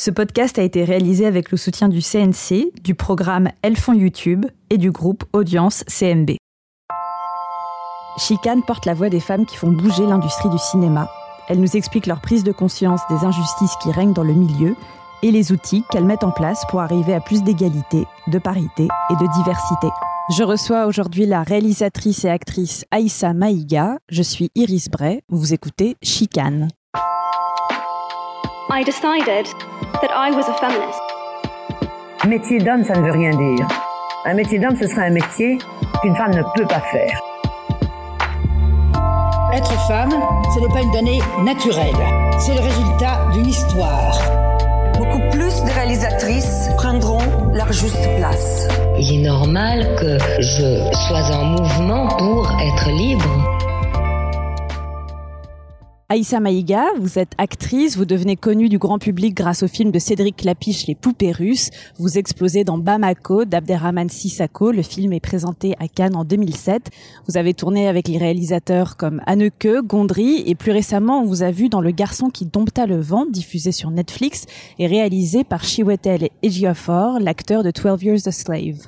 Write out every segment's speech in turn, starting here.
Ce podcast a été réalisé avec le soutien du CNC, du programme Elles YouTube et du groupe Audience CMB. Chicane porte la voix des femmes qui font bouger l'industrie du cinéma. Elle nous explique leur prise de conscience des injustices qui règnent dans le milieu et les outils qu'elles mettent en place pour arriver à plus d'égalité, de parité et de diversité. Je reçois aujourd'hui la réalisatrice et actrice Aïssa Maïga. Je suis Iris Bray. Vous écoutez Chicane. I decided that I was a feminist. Métier d'homme, ça ne veut rien dire. Un métier d'homme, ce serait un métier qu'une femme ne peut pas faire. Être femme, ce n'est pas une donnée naturelle. C'est le résultat d'une histoire. Beaucoup plus de réalisatrices prendront leur juste place. Il est normal que je sois en mouvement pour être libre. Aïssa Maïga, vous êtes actrice, vous devenez connue du grand public grâce au film de Cédric Lapiche Les poupées russes. Vous explosez dans Bamako d'Abderrahman Sissako. Le film est présenté à Cannes en 2007. Vous avez tourné avec les réalisateurs comme Anneke, Gondry et plus récemment on vous a vu dans Le garçon qui dompta le vent, diffusé sur Netflix et réalisé par Chiwetel Ejiofor, l'acteur de 12 Years a Slave.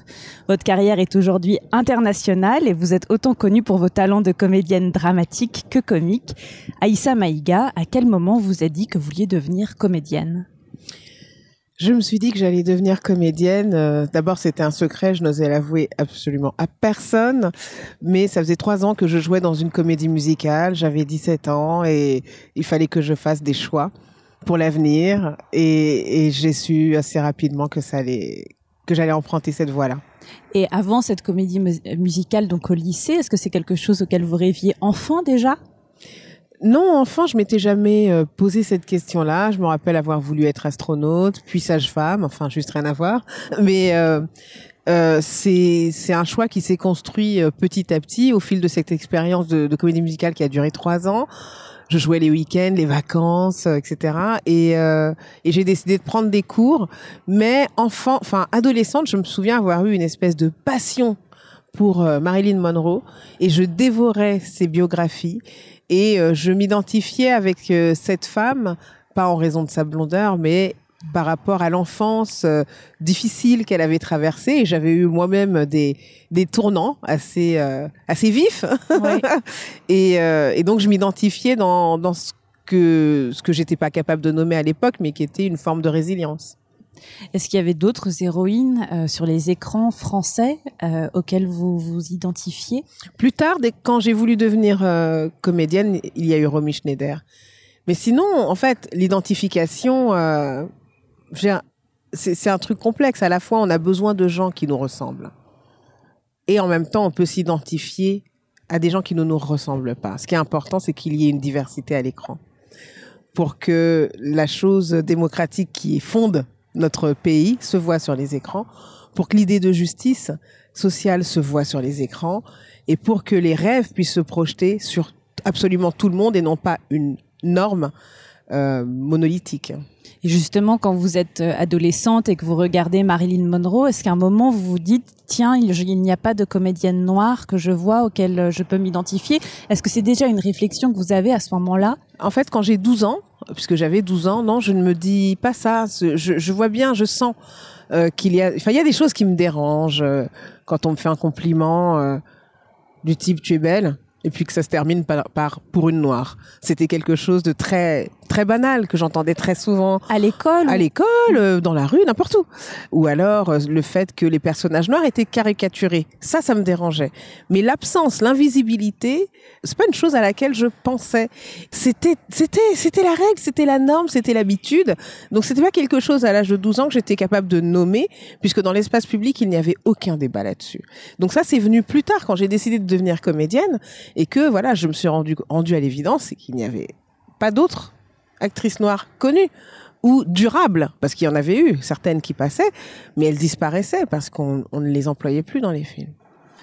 Votre carrière est aujourd'hui internationale et vous êtes autant connue pour vos talents de comédienne dramatique que comique. Aïssa Maïga, à quel moment vous a dit que vous vouliez devenir comédienne? Je me suis dit que j'allais devenir comédienne. Euh, d'abord, c'était un secret, je n'osais l'avouer absolument à personne. Mais ça faisait trois ans que je jouais dans une comédie musicale. J'avais 17 ans et il fallait que je fasse des choix pour l'avenir. Et, et j'ai su assez rapidement que ça allait, que j'allais emprunter cette voie-là. Et avant cette comédie musicale, donc au lycée, est-ce que c'est quelque chose auquel vous rêviez enfant déjà? Non, enfant, je m'étais jamais euh, posé cette question-là. Je me rappelle avoir voulu être astronaute, puis sage-femme, enfin juste rien à voir. Mais euh, euh, c'est un choix qui s'est construit euh, petit à petit au fil de cette expérience de, de, comédie musicale qui a duré trois ans. Je jouais les week-ends, les vacances, etc. Et, et j'ai décidé de prendre des cours. Mais enfant, enfin adolescente, je me souviens avoir eu une espèce de passion pour Marilyn Monroe et je dévorais ses biographies et euh, je m'identifiais avec euh, cette femme, pas en raison de sa blondeur, mais par rapport à l'enfance euh, difficile qu'elle avait traversée. Et j'avais eu moi-même des, des tournants assez, assez vifs. et, et, donc, je m'identifiais dans, dans ce que, ce que j'étais pas capable de nommer à l'époque, mais qui était une forme de résilience. Est-ce qu'il y avait d'autres héroïnes euh, sur les écrans français euh, auxquelles vous vous identifiez? Plus tard, quand j'ai voulu devenir euh, comédienne, il y a eu Romy Schneider. Mais sinon, en fait, l'identification, c'est un truc complexe. À la fois, on a besoin de gens qui nous ressemblent. Et en même temps, on peut s'identifier à des gens qui ne nous ressemblent pas. Ce qui est important, c'est qu'il y ait une diversité à l'écran. Pour que la chose démocratique qui fonde notre pays se voit sur les écrans, pour que l'idée de justice sociale se voit sur les écrans et pour que les rêves puissent se projeter sur absolument tout le monde et non pas une norme euh, monolithique. Et justement, quand vous êtes euh, adolescente et que vous regardez Marilyn Monroe, est-ce qu'à un moment vous vous dites tiens, il n'y a pas de comédienne noire que je vois auquel euh, je peux m'identifier? Est-ce que c'est déjà une réflexion que vous avez à ce moment-là? En fait, quand j'ai 12 ans, puisque j'avais 12 ans, non, je ne me dis pas ça. Je, je vois bien, je sens euh, qu'il y a, enfin, il y a des choses qui me dérangent euh, quand on me fait un compliment euh, du type tu es belle et puis que ça se termine par, par pour une noire. C'était quelque chose de très très banal que j'entendais très souvent à l'école, à l'école, euh, dans la rue, n'importe où. Ou alors euh, le fait que les personnages noirs étaient caricaturés. Ça, ça me dérangeait. Mais l'absence, l'invisibilité, c'est pas une chose à laquelle je pensais. C'était c'était c'était la règle, c'était la norme, c'était l'habitude. Donc c'était pas quelque chose à l'âge de 12 ans que j'étais capable de nommer puisque dans l'espace public, il n'y avait aucun débat là-dessus. Donc ça c'est venu plus tard quand j'ai décidé de devenir comédienne et que voilà, je me suis rendu rendu à l'évidence qu'il n'y avait pas d'autres actrices noires connues ou durables, parce qu'il y en avait eu certaines qui passaient, mais elles disparaissaient parce qu'on ne les employait plus dans les films.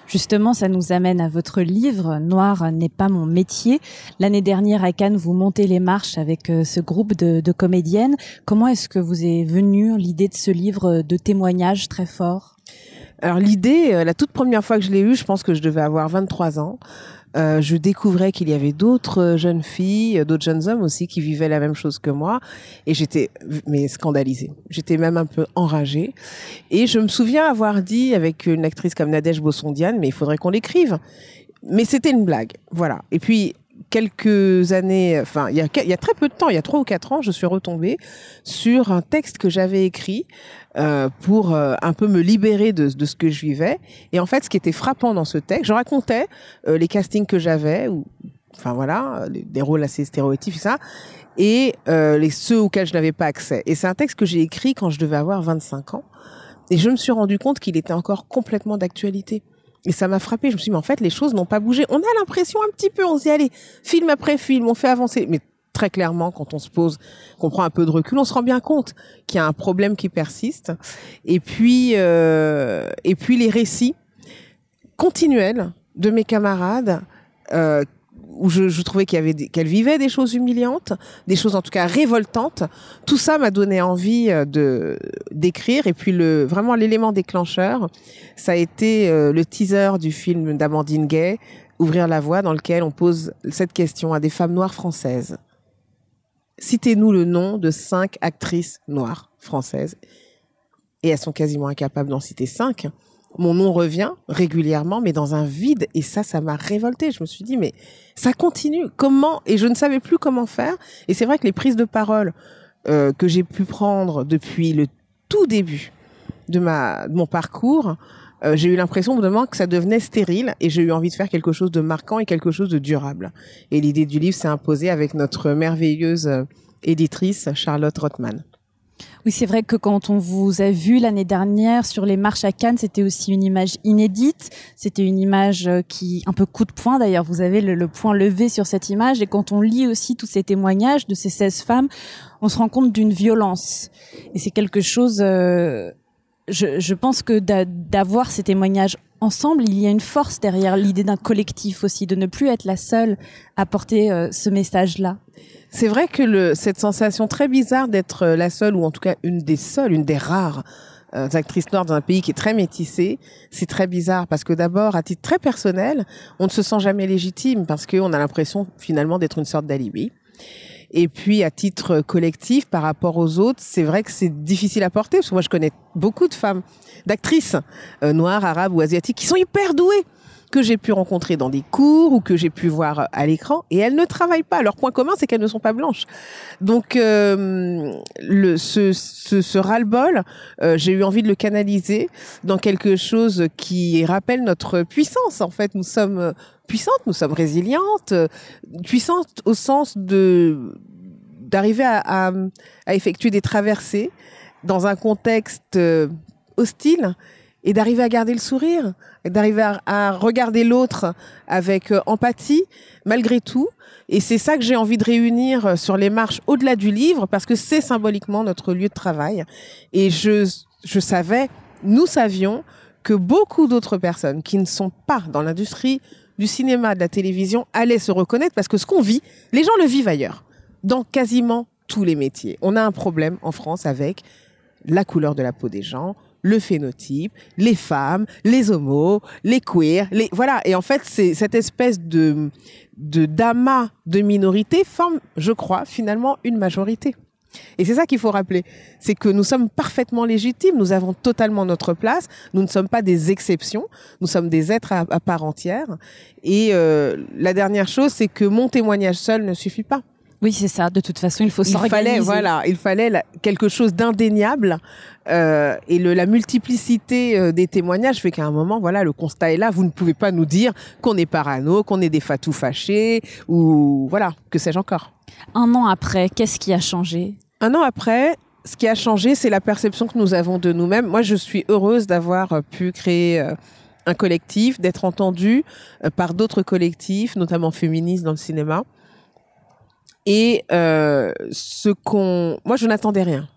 Justement, ça nous amène à votre livre Noir n'est pas mon métier. L'année dernière à Cannes, vous montez les marches avec euh, ce groupe de, de comédiennes. Comment est-ce que vous est venue l'idée de ce livre de témoignages très fort? Alors l'idée, euh, la toute première fois que je l'ai eu, je pense que je devais avoir 23 ans. Euh, je découvrais qu'il y avait d'autres euh, jeunes filles, euh, d'autres jeunes hommes aussi qui vivaient la même chose que moi, et j'étais mais scandalisée. J'étais même un peu enragée. Et je me souviens avoir dit avec une actrice comme Nadège Bossondiane, mais il faudrait qu'on l'écrive. Mais c'était une blague, voilà. Et puis quelques années, enfin, il y a, y a très peu de temps, il y a trois ou quatre ans, je suis retombée sur un texte que j'avais écrit euh, pour euh, un peu me libérer de, ce que je vivais. Et en fait, ce qui était frappant dans ce texte, je racontais euh, les castings que j'avais, ou enfin voilà, des rôles assez stéréotypes et ça, et les ceux auxquels je n'avais pas accès. Et c'est un texte que j'ai écrit quand je devais avoir 25 ans. Et je me suis rendu compte qu'il était encore complètement d'actualité. Et ça m'a frappé. Je me suis dit, mais en fait, les choses n'ont pas bougé. On a l'impression un petit peu, on s'y allait, film après film, on fait avancer. Mais très clairement, quand on se pose, qu'on prend un peu de recul, on se rend bien compte qu'il y a un problème qui persiste. Et puis, euh, et puis les récits continuels de mes camarades euh, où je, trouvais qu'il y avait qu'elle vivait des choses humiliantes, des choses en tout cas révoltantes. Tout ça m'a donné envie euh, de d'écrire et puis le vraiment l'élément déclencheur, ça a été euh, le teaser du film d'Amandine Gay, Ouvrir la voie, dans lequel on pose cette question à des femmes noires françaises. Citez-nous le nom de cinq actrices noires françaises. Et elles sont quasiment incapables d'en citer cinq mon nom revient régulièrement, mais dans un vide. Et ça, ça m'a révolté. Je me suis dit, mais ça continue. Comment Et je ne savais plus comment faire. Et c'est vrai que les prises de parole euh, que j'ai pu prendre depuis le tout début de ma de mon parcours, euh, j'ai eu l'impression moment que ça devenait stérile et j'ai eu envie de faire quelque chose de marquant et quelque chose de durable. Et l'idée du livre s'est imposée avec notre merveilleuse euh, éditrice Charlotte Rothman. Oui, c'est vrai que quand on vous a vu l'année dernière sur les marches à Cannes, c'était aussi une image inédite. C'était une image euh, qui, un peu coup de poing d'ailleurs, vous avez le, le, point levé sur cette image. Et quand on lit aussi tous ces témoignages de ces 16 femmes, on se rend compte d'une violence. Et c'est quelque chose, euh, je, je pense que d'avoir ces témoignages ensemble, il y a une force derrière l'idée d'un collectif aussi, de ne plus être la seule à porter euh, ce message-là. C'est vrai que le, cette sensation très bizarre d'être euh, la seule, ou en tout cas une des seules, une des rares euh, actrices noires dans un pays qui est très métissé, c'est très bizarre parce que d'abord, à titre très personnel, on ne se sent jamais légitime parce qu'on a l'impression finalement d'être une sorte d'alibi. Et puis à titre collectif, par rapport aux autres, c'est vrai que c'est difficile à porter parce que moi je connais beaucoup de femmes, d'actrices euh, noires, arabes ou asiatiques qui sont hyper douées que j'ai pu rencontrer dans des cours ou que j'ai pu voir à l'écran et elles ne travaillent pas. Leur point commun, c'est qu'elles ne sont pas blanches. Donc, euh, le, ce, ce, ce ras-le-bol, euh, j'ai eu envie de le canaliser dans quelque chose qui rappelle notre puissance. En fait, nous sommes puissantes, nous sommes résilientes, puissantes au sens de d'arriver à, à, à effectuer des traversées dans un contexte euh, hostile et d'arriver à garder le sourire, d'arriver à, regarder l'autre avec euh, empathie malgré tout. Et c'est ça que j'ai envie de réunir euh, sur les marches au-delà du livre parce que c'est symboliquement notre lieu de travail. Et je, je savais, nous savions que beaucoup d'autres personnes qui ne sont pas dans l'industrie du cinéma, de la télévision allaient se reconnaître parce que ce qu'on vit, les gens le vivent ailleurs, dans quasiment tous les métiers. On a un problème en France avec la couleur de la peau des gens, le phénotype, les femmes, les homos, les queers, les voilà. Et en fait, c'est cette espèce de de d'amas de minorités forme, je crois, finalement une majorité. Et c'est ça qu'il faut rappeler, c'est que nous sommes parfaitement légitimes, nous avons totalement notre place, nous ne sommes pas des exceptions, nous sommes des êtres à, à part entière. Et euh, la dernière chose, c'est que mon témoignage seul ne suffit pas. Oui, c'est ça. De toute façon, il faut s'organiser. Il fallait, voilà, il fallait la, quelque chose d'indéniable. Euh, et le, la multiplicité euh, des témoignages fait qu'à un moment, voilà, le constat est là. Vous ne pouvez pas nous dire qu'on est parano, qu'on est des fatous fâchés, ou voilà, que sais-je encore. Un an après, qu'est-ce qui a changé? Un an après, ce qui a changé, c'est la perception que nous avons de nous-mêmes. Moi, je suis heureuse d'avoir pu créer euh, un collectif, d'être entendue euh, par d'autres collectifs, notamment féministes dans le cinéma. Et euh, ce qu'on, moi, je n'attendais rien.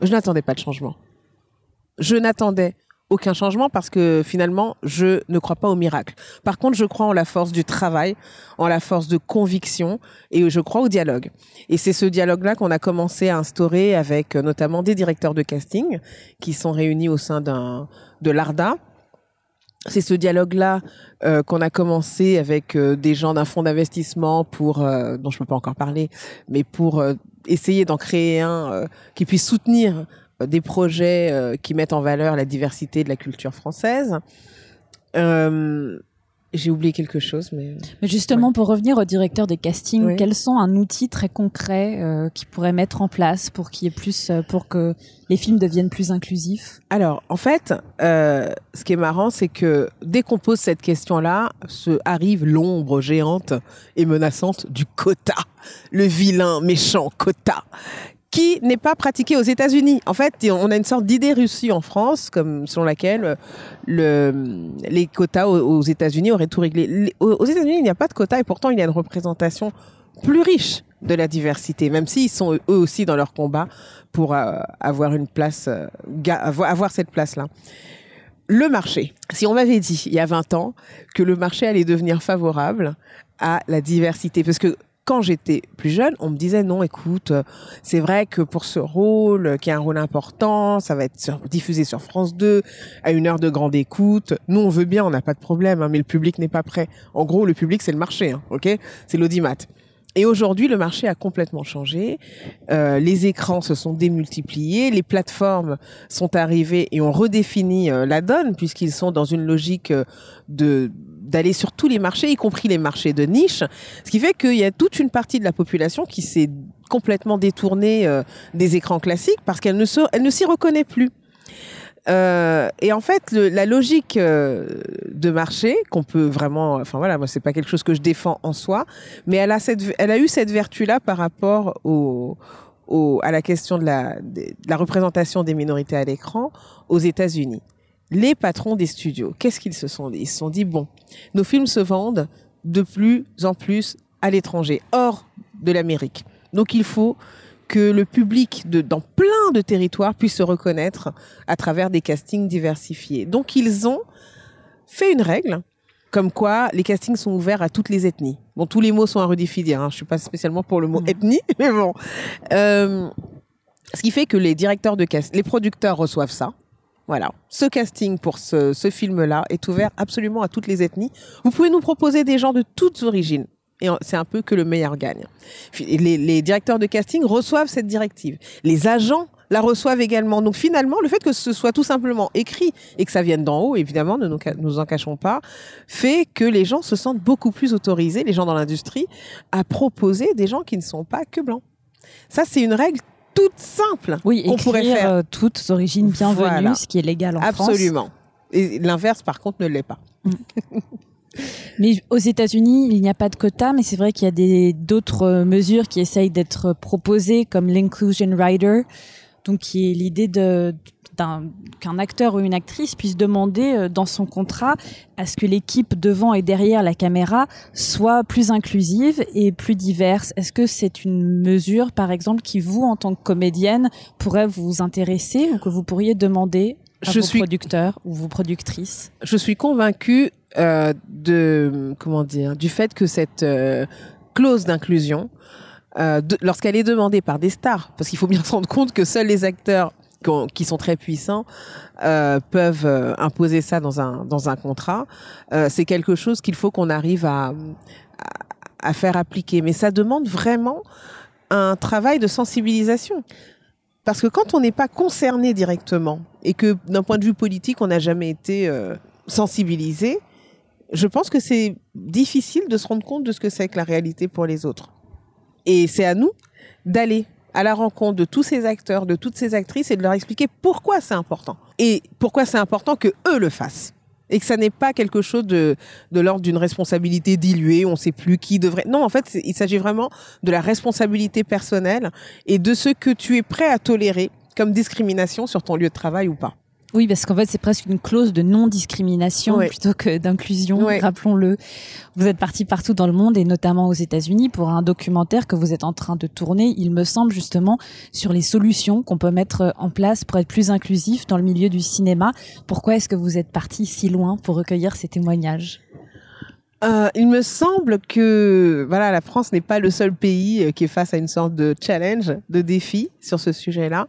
Je n'attendais pas de changement. Je n'attendais aucun changement parce que finalement, je ne crois pas au miracle. Par contre, je crois en la force du travail, en la force de conviction et je crois au dialogue. Et c'est ce dialogue-là qu'on a commencé à instaurer avec euh, notamment des directeurs de casting qui sont réunis au sein de l'ARDA c'est ce dialogue-là euh, qu'on a commencé avec euh, des gens d'un fonds d'investissement pour, euh, dont je peux pas encore parler, mais pour essayer d'en créer un qui puisse soutenir des projets qui mettent en valeur la diversité de la culture française. Euh, J'ai oublié quelque chose, mais Mais justement, pour revenir au directeur des castings, Oui. quels sont un outil très concret euh, qui pourrait mettre en place pour qu'il y ait plus, euh, pour que les films deviennent plus inclusifs? Alors, en fait, euh, ce qui est marrant, c'est que dès qu'on pose cette question-là, se arrive l'ombre géante et menaçante du quota, le vilain, méchant quota, qui n'est pas pratiqué aux États-Unis. En fait, on a une sorte d'idée reçue en France, comme selon laquelle le, les quotas aux, États-Unis auraient tout réglé. Aux États-Unis, il n'y a pas de quota et pourtant il y a une représentation plus riche de la diversité, même s'ils sont eux aussi dans leur combat pour euh, avoir une place, euh, avoir cette place-là. Le marché. Si on m'avait dit il y a 20 ans que le marché allait devenir favorable à la diversité, parce que quand j'étais plus jeune, on me disait non, écoute, euh, c'est vrai que pour ce rôle, euh, qui a un rôle important, ça va être diffusé sur France 2 à une heure de grande écoute. Nous, on veut bien, on n'a pas de problème, hein, mais le public n'est pas prêt. En gros, le public, c'est le marché, hein, ok? C'est l'audimat. Et aujourd'hui, le marché a complètement changé. Euh, les écrans se sont démultipliés, les plateformes sont arrivées et ont redéfini euh, la donne puisqu'ils sont dans une logique de d'aller sur tous les marchés, y compris les marchés de niche. Ce qui fait qu'il y a toute une partie de la population qui s'est complètement détournée euh, des écrans classiques parce qu'elle ne se, elle ne s'y reconnaît plus. Euh, et en fait, la logique euh, de marché qu'on peut vraiment, enfin voilà, moi c'est pas quelque chose que je défends en soi, mais elle a cette, elle a eu cette vertu-là par rapport au, à la question de la, de la représentation des minorités à l'écran aux États-Unis. Les patrons des studios, qu'est-ce qu'ils se sont dit? Ils se sont dit bon, nos films se vendent de plus en plus à l'étranger, hors de l'Amérique. Donc il faut que le public de, dans plein de territoires puisse se reconnaître à travers des castings diversifiés. Donc ils ont fait une règle comme quoi les castings sont ouverts à toutes les ethnies. Bon, tous les mots sont à redéfinir. Hein. Je suis pas spécialement pour le mot ethnie, mais bon. Euh, ce qui fait que les directeurs de cast, les producteurs reçoivent ça. Voilà. Ce casting pour ce, film-là est ouvert absolument à toutes les ethnies. Vous pouvez nous proposer des gens de toutes origines. Et c'est un peu que le meilleur gagne. Les, les directeurs de casting reçoivent cette directive. Les agents la reçoivent également. Donc finalement, le fait que ce soit tout simplement écrit et que ça vienne d'en haut, évidemment, ne nous, nous en cachons pas, fait que les gens se sentent beaucoup plus autorisés, les gens dans l'industrie, à proposer des gens qui ne sont pas que blancs. Ça, c'est une règle toute simple Oui, qu'on pourrait faire. euh, toutes origines bienvenues, Voilà. ce qui est légal en France. Absolument. Et l'inverse, par contre, ne l'est pas. Mais aux États-Unis, il n'y a pas de quota, mais c'est vrai qu'il y a des d'autres euh, mesures qui essayent d'être proposées, comme l'inclusion rider, donc qui est l'idée de qu'un acteur ou une actrice puisse demander euh, dans son contrat à ce que l'équipe devant et derrière la caméra soit plus inclusive et plus diverse. Est-ce que c'est une mesure, par exemple, qui vous, en tant que comédienne, pourrait vous intéresser ou que vous pourriez demander à Je vos suis- producteurs ou vos productrices? Je suis convaincue euh, de comment dire du fait que cette euh, clause d'inclusion, euh, lorsqu'elle est demandée par des stars, parce qu'il faut bien se rendre compte que seuls les acteurs qui sont très puissants euh, peuvent euh, imposer ça dans un dans un contrat, euh, c'est quelque chose qu'il faut qu'on arrive à, à faire appliquer. Mais ça demande vraiment un travail de sensibilisation. Parce que quand on n'est pas concerné directement et que d'un point de vue politique, on n'a jamais été sensibilisé, je pense que c'est difficile de se rendre compte de ce que c'est que la réalité pour les autres. Et c'est à nous d'aller à la rencontre de tous ces acteurs, de toutes ces actrices et de leur expliquer pourquoi c'est important. Et pourquoi c'est important que eux le fassent. Et que ça n'est pas quelque chose de, de l'ordre d'une responsabilité diluée, on ne sait plus qui devrait. Non, en fait, il s'agit vraiment de la responsabilité personnelle et de ce que tu es prêt à tolérer comme discrimination sur ton lieu de travail ou pas. Oui, parce qu'en fait, c'est presque une clause de non-discrimination Ouais. plutôt que d'inclusion, Ouais. rappelons-le. Vous êtes parti partout dans le monde et notamment aux États-Unis pour un documentaire que vous êtes en train de tourner, il me semble justement, sur les solutions qu'on peut mettre en place pour être plus inclusif dans le milieu du cinéma. Pourquoi est-ce que vous êtes parti si loin pour recueillir ces témoignages? Euh, il me semble que voilà, la France n'est pas le seul pays euh, qui est face à une sorte de challenge, de défi sur ce sujet-là.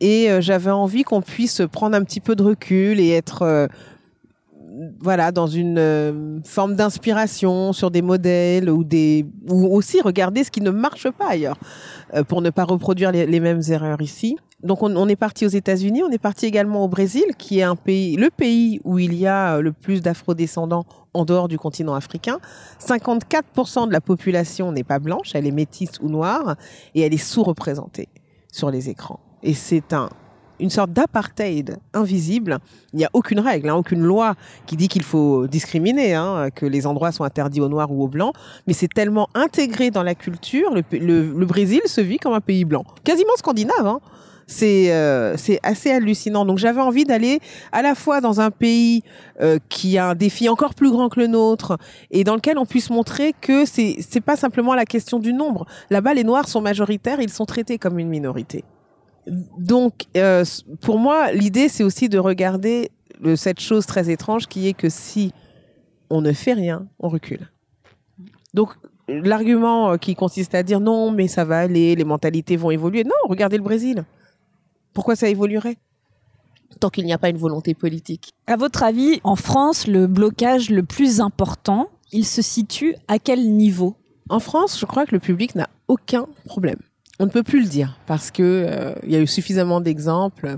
Et euh, j'avais envie qu'on puisse prendre un petit peu de recul et être voilà, dans une euh, forme d'inspiration sur des modèles ou des, ou aussi regarder ce qui ne marche pas ailleurs euh, pour ne pas reproduire les, mêmes erreurs ici. Donc on, on est parti aux États-Unis, on est parti également au Brésil, qui est un pays, le pays où il y a le plus d'afro-descendants en dehors du continent africain. 54% de la population n'est pas blanche, elle est métisse ou noire, et elle est sous-représentée sur les écrans. Et c'est un une sorte d'apartheid invisible. Il n'y a aucune règle, hein, aucune loi qui dit qu'il faut discriminer, hein, que les endroits sont interdits aux noirs ou aux blancs, mais c'est tellement intégré dans la culture. Le, le- le Brésil se vit comme un pays blanc, quasiment scandinave. Hein. C'est euh, assez hallucinant. Donc j'avais envie d'aller à la fois dans un pays euh, qui a un défi encore plus grand que le nôtre et dans lequel on puisse montrer que c'est c'est pas simplement la question du nombre. Là-bas, les Noirs sont majoritaires, ils sont traités comme une minorité. Donc, euh, pour moi, l'idée, c'est aussi de regarder le- cette chose très étrange qui est que si on ne fait rien, on recule. Donc, l'argument euh, qui consiste à dire non, mais ça va aller, les mentalités vont évoluer. Non, regardez le Brésil. Pourquoi ça évoluerait? Tant qu'il n'y a pas une volonté politique. À votre avis, en France, le blocage le plus important, il se situe à quel niveau? En France, je crois que le public n'a aucun problème. On ne peut plus le dire parce que euh, il y a eu suffisamment d'exemples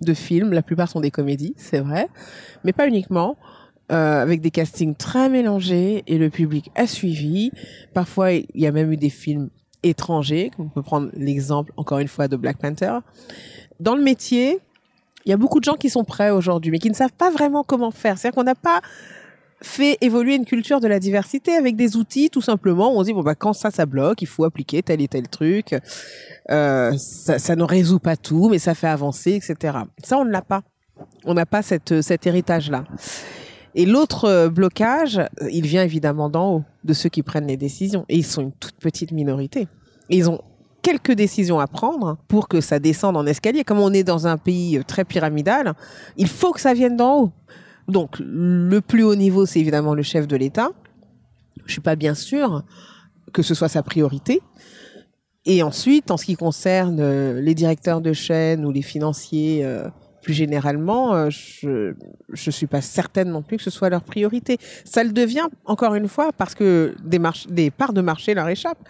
de films. La plupart sont des comédies, c'est vrai, mais pas uniquement. euh, avec des castings très mélangés et le public a suivi. Parfois, il y a même eu des films étrangers. On peut prendre l'exemple encore une fois de Black Panther. Dans le métier, il y a beaucoup de gens qui sont prêts aujourd'hui, mais qui ne savent pas vraiment comment faire. C'est-à-dire qu'on n'a pas fait évoluer une culture de la diversité avec des outils tout simplement. Où on se dit bon bah quand ça ça bloque il faut appliquer tel et tel truc. Euh, ça, ne résout pas tout mais ça fait avancer etc ça on ne l'a pas. On n'a pas cette, cet héritage là et l'autre euh, blocage il vient évidemment d'en haut de ceux qui prennent les décisions. Et ils sont une toute petite minorité. Ils ont quelques décisions à prendre pour que ça descende en escalier. Comme on est dans un pays euh, très pyramidal il faut que ça vienne d'en haut donc, le plus haut niveau, c'est évidemment le chef de l'État. Je suis pas bien sûr que ce soit sa priorité. Et ensuite, en ce qui concerne euh, les directeurs de chaîne ou les financiers, euh, plus généralement, euh, je je suis pas certaine non plus que ce soit leur priorité. Ça le devient encore une fois parce que des des parts de marché leur échappent,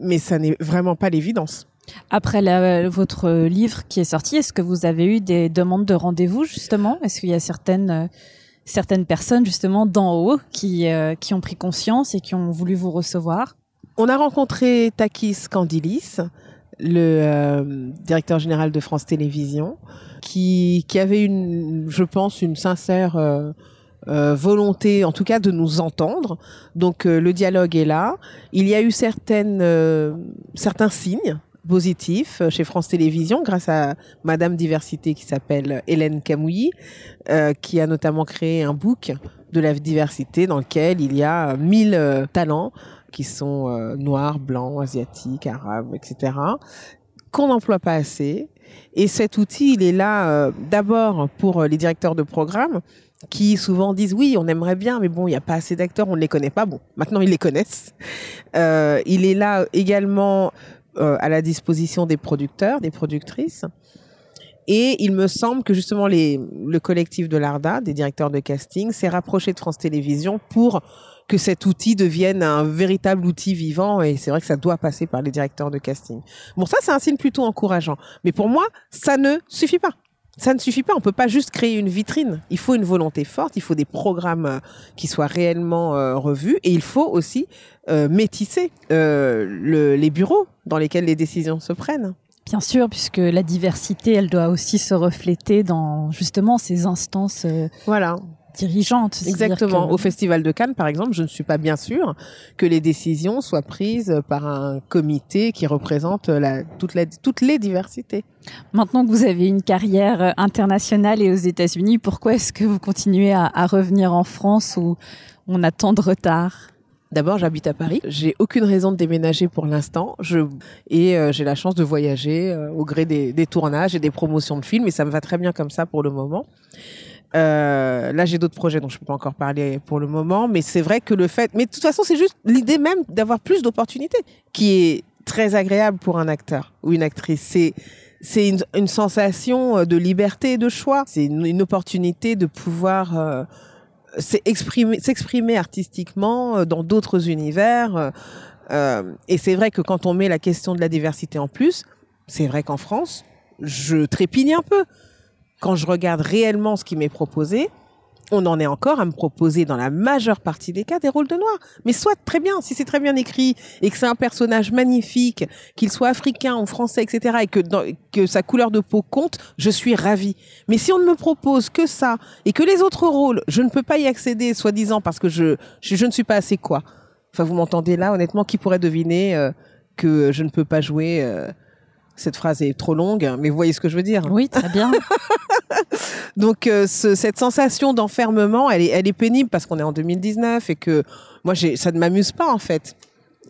mais ça n'est vraiment pas l'évidence. Après votre livre qui est sorti, est-ce que vous avez eu des demandes de rendez-vous justement? Est-ce qu'il y a certaines euh, certaines personnes justement d'en haut qui euh, qui ont pris conscience et qui ont voulu vous recevoir? On a rencontré Takis Candilis, le euh, directeur général de France Télévisions, qui, qui avait une, je pense, une sincère volonté, en tout cas, de nous entendre. Donc le dialogue est là. Il y a eu certaines, certains signes positifs euh, chez France Télévisions grâce à Madame Diversité qui s'appelle Hélène Camouilly, euh, qui a notamment créé un book de la diversité dans lequel il y a 1000 euh, talents qui sont euh, noirs, blancs, asiatiques, arabes, etc., qu'on n'emploie pas assez. Et cet outil, il est là euh, d'abord pour les directeurs de programme qui souvent disent oui, on aimerait bien, mais bon, il n'y a pas assez d'acteurs, on ne les connaît pas. Bon, maintenant ils les connaissent. Euh, il est là également euh, à la disposition des producteurs, des productrices. Et il me semble que justement les, le collectif de l'ARDA, des directeurs de casting, s'est rapproché de France Télévisions pour que cet outil devienne un véritable outil vivant. Et c'est vrai que ça doit passer par les directeurs de casting. Bon, ça, c'est un signe plutôt encourageant. Mais pour moi, ça ne suffit pas. Ça ne suffit pas. On peut pas juste créer une vitrine. Il faut une volonté forte. Il faut des programmes euh, qui soient réellement euh, revus. Et il faut aussi euh, métisser euh, le- les bureaux dans lesquels les décisions se prennent. Bien sûr, puisque la diversité, elle doit aussi se refléter dans justement ces instances Voilà. Dirigeantes. C'est-à-dire Exactement. que- Au Festival de Cannes, par exemple, je ne suis pas bien sûre que les décisions soient prises par un comité qui représente la, toute la, toutes les diversités. Maintenant que vous avez une carrière internationale et aux États-Unis, pourquoi est-ce que vous continuez à, à revenir en France où on a tant de retard? D'abord, j'habite à Paris. J'ai aucune raison de déménager pour l'instant. Je et euh, j'ai la chance de voyager euh, au gré des, des tournages et des promotions de films, et ça me va très bien comme ça pour le moment. Euh, là, j'ai d'autres projets dont je peux pas encore parler pour le moment, mais c'est vrai que le fait, mais de toute façon, c'est juste l'idée même d'avoir plus d'opportunités qui est très agréable pour un acteur ou une actrice. C'est c'est une, une sensation euh, de liberté et de choix. C'est une, une opportunité de pouvoir euh, s'exprimer artistiquement dans d'autres univers. euh, et c'est vrai que quand on met la question de la diversité en plus, c'est vrai qu'en France, je trépigne un peu. Quand je regarde réellement ce qui m'est proposé, on en est encore à me proposer dans la majeure partie des cas des rôles de noirs. Mais soit très bien, si c'est très bien écrit et que c'est un personnage magnifique, qu'il soit africain ou français, etc., et que, sa couleur de peau compte, je suis ravie. Mais si on ne me propose que ça et que les autres rôles, je ne peux pas y accéder, soi-disant parce que je ne suis pas assez quoi. Enfin, vous m'entendez là, honnêtement, qui pourrait deviner euh, que je ne peux pas jouer euh, cette phrase est trop longue, mais vous voyez ce que je veux dire. Oui, très bien. Donc euh, ce- cette sensation d'enfermement, elle est, elle est pénible parce qu'on est en 2019 et que moi, j'ai, ça ne m'amuse pas en fait.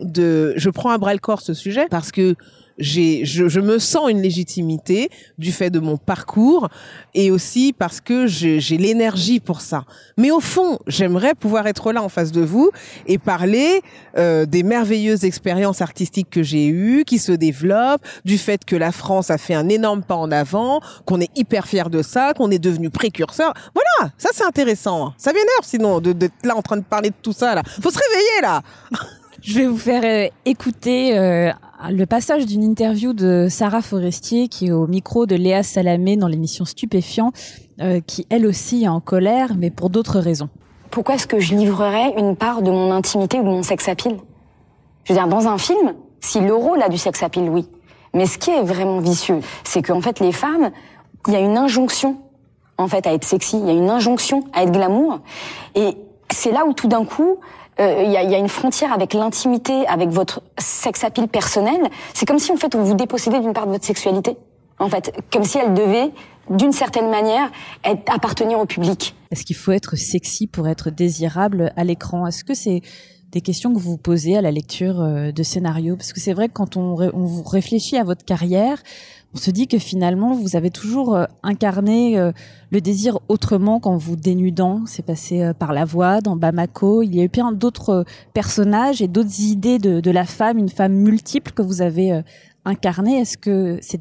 De, je prends à bras le corps ce sujet parce que j'ai, je, je me sens une légitimité du fait de mon parcours et aussi parce que j'ai, l'énergie pour ça. Mais au fond, j'aimerais pouvoir être là en face de vous et parler euh, des merveilleuses expériences artistiques que j'ai eues, qui se développent, du fait que la France a fait un énorme pas en avant, qu'on est hyper fier de ça, qu'on est devenu précurseur. Voilà, ça c'est intéressant. Ça m'énerve sinon d'être là en train de parler de tout ça là. Faut se réveiller là. Je vais vous faire euh, écouter euh, le passage d'une interview de Sarah Forestier qui est au micro de Léa Salamé dans l'émission Stupéfiant, euh, qui elle aussi est en colère, mais pour d'autres raisons. pourquoi est-ce que je livrerais une part de mon intimité ou de mon sex appeal? Je veux dire, dans un film, si le rôle a du sex appeal, oui. Mais ce qui est vraiment vicieux, c'est qu'en fait, les femmes, il y a une injonction, en fait, à être sexy. Il y a une injonction à être glamour. Et c'est là où tout d'un coup, euh, il y, a, y a une frontière avec l'intimité, avec votre sex appeal personnel. C'est comme si, en fait, on vous dépossédait d'une part de votre sexualité. En fait, comme si elle devait, d'une certaine manière, être, appartenir au public. Est-ce qu'il faut être sexy pour être désirable à l'écran? Est-ce que c'est des questions que vous vous posez à la lecture euh, de scénarios Parce que c'est vrai que quand on, on réfléchit à votre carrière, on se dit que finalement, vous avez toujours euh, incarné euh, le désir autrement qu'en vous dénudant. C'est passé euh, par la voix, dans Bamako. Il y a eu plein d'autres personnages et d'autres idées de, la femme, une femme multiple que vous avez incarnée. Est-ce que c'est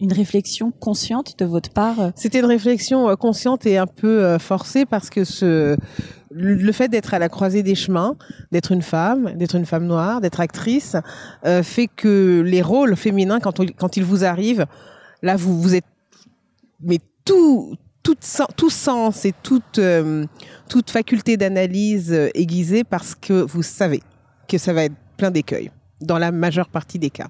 une réflexion consciente de votre part euh, C'était une réflexion euh, consciente et un peu euh, forcée parce que ce le fait d'être à la croisée des chemins, d'être une femme, d'être une femme noire, d'être actrice, fait que les rôles féminins, quand, quand ils vous arrivent, là, vous, vous êtes, mais tout, tout, sen- tout sens et toute, toute faculté d'analyse aiguisée parce que vous savez que ça va être plein d'écueils dans la majeure partie des cas.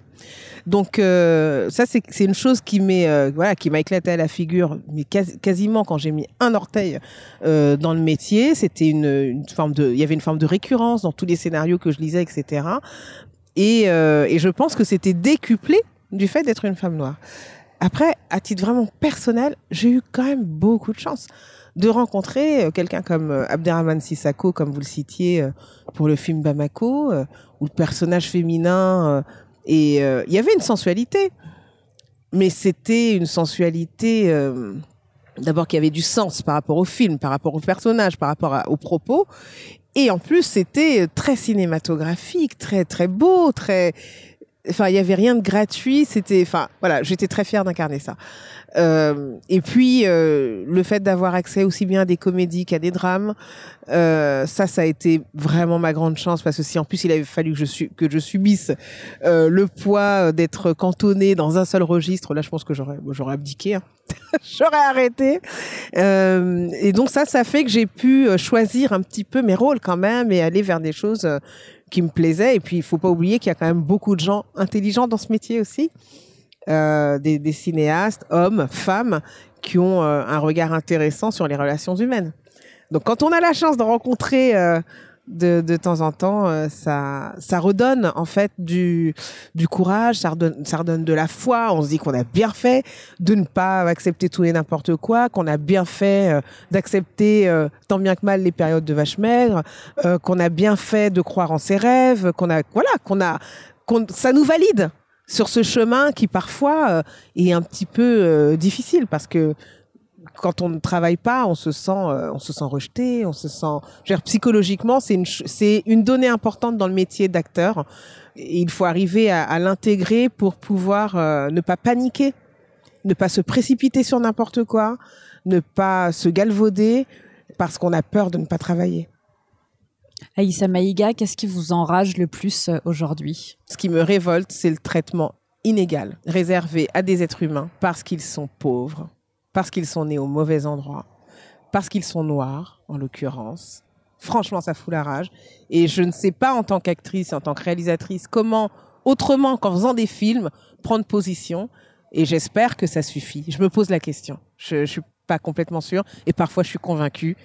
Donc euh, ça c'est une chose qui m'est euh, voilà qui m'a éclaté à la figure mais quasi- quasiment quand j'ai mis un orteil euh, dans le métier. C'était une, une forme de il y avait une forme de récurrence dans tous les scénarios que je lisais etc et et je pense que c'était décuplé du fait d'être une femme noire. Après à titre vraiment personnel j'ai eu quand même beaucoup de chance de rencontrer euh, quelqu'un comme euh, Abderrahmane Sissako comme vous le citiez euh, pour le film Bamako où le personnage féminin et il y avait une sensualité, mais c'était une sensualité d'abord qui avait du sens par rapport au film, par rapport au personnage, par rapport aux propos. Et en plus, c'était très cinématographique, très très beau, très. Enfin, il y avait rien de gratuit. C'était, enfin, voilà, j'étais très fière d'incarner ça. Euh, et puis, euh, le fait d'avoir accès aussi bien à des comédies qu'à des drames, euh, ça, ça a été vraiment ma grande chance parce que si en plus il avait fallu que je, su- que subisse euh, le poids d'être cantonné dans un seul registre, là, je pense que j'aurais, j'aurais abdiqué, hein. j'aurais arrêté. Euh, et donc ça, ça fait que j'ai pu euh, choisir un petit peu mes rôles quand même et aller vers des choses euh, qui me plaisaient. Et puis, il faut pas oublier qu'il y a quand même beaucoup de gens intelligents dans ce métier aussi euh, des, des cinéastes, hommes, femmes, qui ont euh, un regard intéressant sur les relations humaines. Donc quand on a la chance de rencontrer euh, de, de temps en temps, euh, ça, ça redonne en fait du, du courage, ça redonne, ça redonne de la foi. On se dit qu'on a bien fait de ne pas accepter tout et n'importe quoi, qu'on a bien fait euh, d'accepter euh, tant bien que mal les périodes de vache maigre, euh, qu'on a bien fait de croire en ses rêves, qu'on a, voilà, qu'on a, qu'on, ça nous valide sur ce chemin qui parfois euh, est un petit peu euh, difficile parce que quand on ne travaille pas, on se sent, euh, on se sent rejeté, on se sent, dire, psychologiquement, c'est une, c'est une donnée importante dans le métier d'acteur. Et il faut arriver à, à l'intégrer pour pouvoir euh, ne pas paniquer, ne pas se précipiter sur n'importe quoi, ne pas se galvauder, parce qu'on a peur de ne pas travailler. Aïssa Maïga, qu'est-ce qui vous enrage le plus euh, aujourd'hui? Ce qui me révolte, c'est le traitement inégal réservé à des êtres humains parce qu'ils sont pauvres, parce qu'ils sont nés au mauvais endroit, parce qu'ils sont noirs, en l'occurrence. Franchement, ça fout la rage. Et je ne sais pas, en tant qu'actrice, en tant que réalisatrice, comment, autrement qu'en faisant des films, prendre position. Et j'espère que ça suffit. Je me pose la question. Je, ne suis pas complètement sûre. Et parfois, je suis convaincue.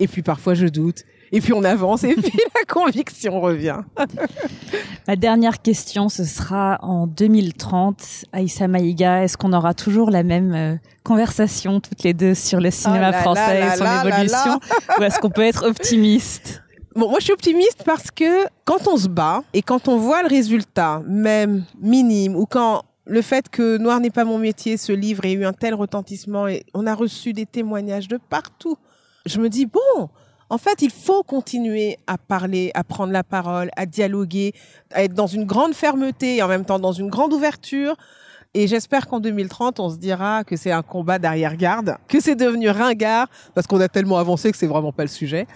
Et puis parfois, je doute et puis on avance et puis la conviction revient. Ma dernière question, ce sera en 2030. Aïssa Maïga, est-ce qu'on aura toujours la même euh, conversation toutes les deux sur le cinéma Oh français et son évolution Ou est-ce qu'on peut être optimiste? Bon, moi je suis optimiste parce que quand on se bat et quand on voit le résultat, même minime, ou quand le fait que Noir n'est pas mon métier, ce livre ait eu un tel retentissement et on a reçu des témoignages de partout, je me dis, bon, en fait, il faut continuer à parler, à prendre la parole, à dialoguer, à être dans une grande fermeté et en même temps dans une grande ouverture. Et j'espère qu'en 2030, on se dira que c'est un combat d'arrière-garde, que c'est devenu ringard, parce qu'on a tellement avancé que c'est vraiment pas le sujet.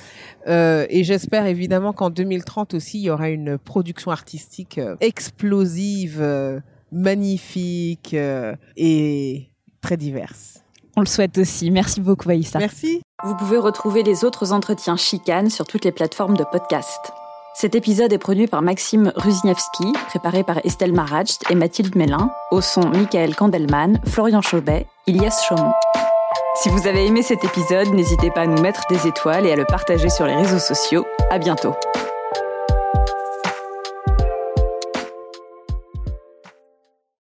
Euh, et j'espère évidemment qu'en 2030 aussi, il y aura une production artistique euh, explosive, euh, magnifique euh, et très diverse. On le souhaite aussi. Merci beaucoup, Aïssa. Merci. Vous pouvez retrouver les autres entretiens chicanes sur toutes les plateformes de podcast. Cet épisode est produit par Maxime Ruzniewski, préparé par Estelle Marajt et Mathilde Mélin, au son Michael Kandelman, Florian Chaubet, Ilias Chaumont. Si vous avez aimé cet épisode, n'hésitez pas à nous mettre des étoiles et à le partager sur les réseaux sociaux. À bientôt.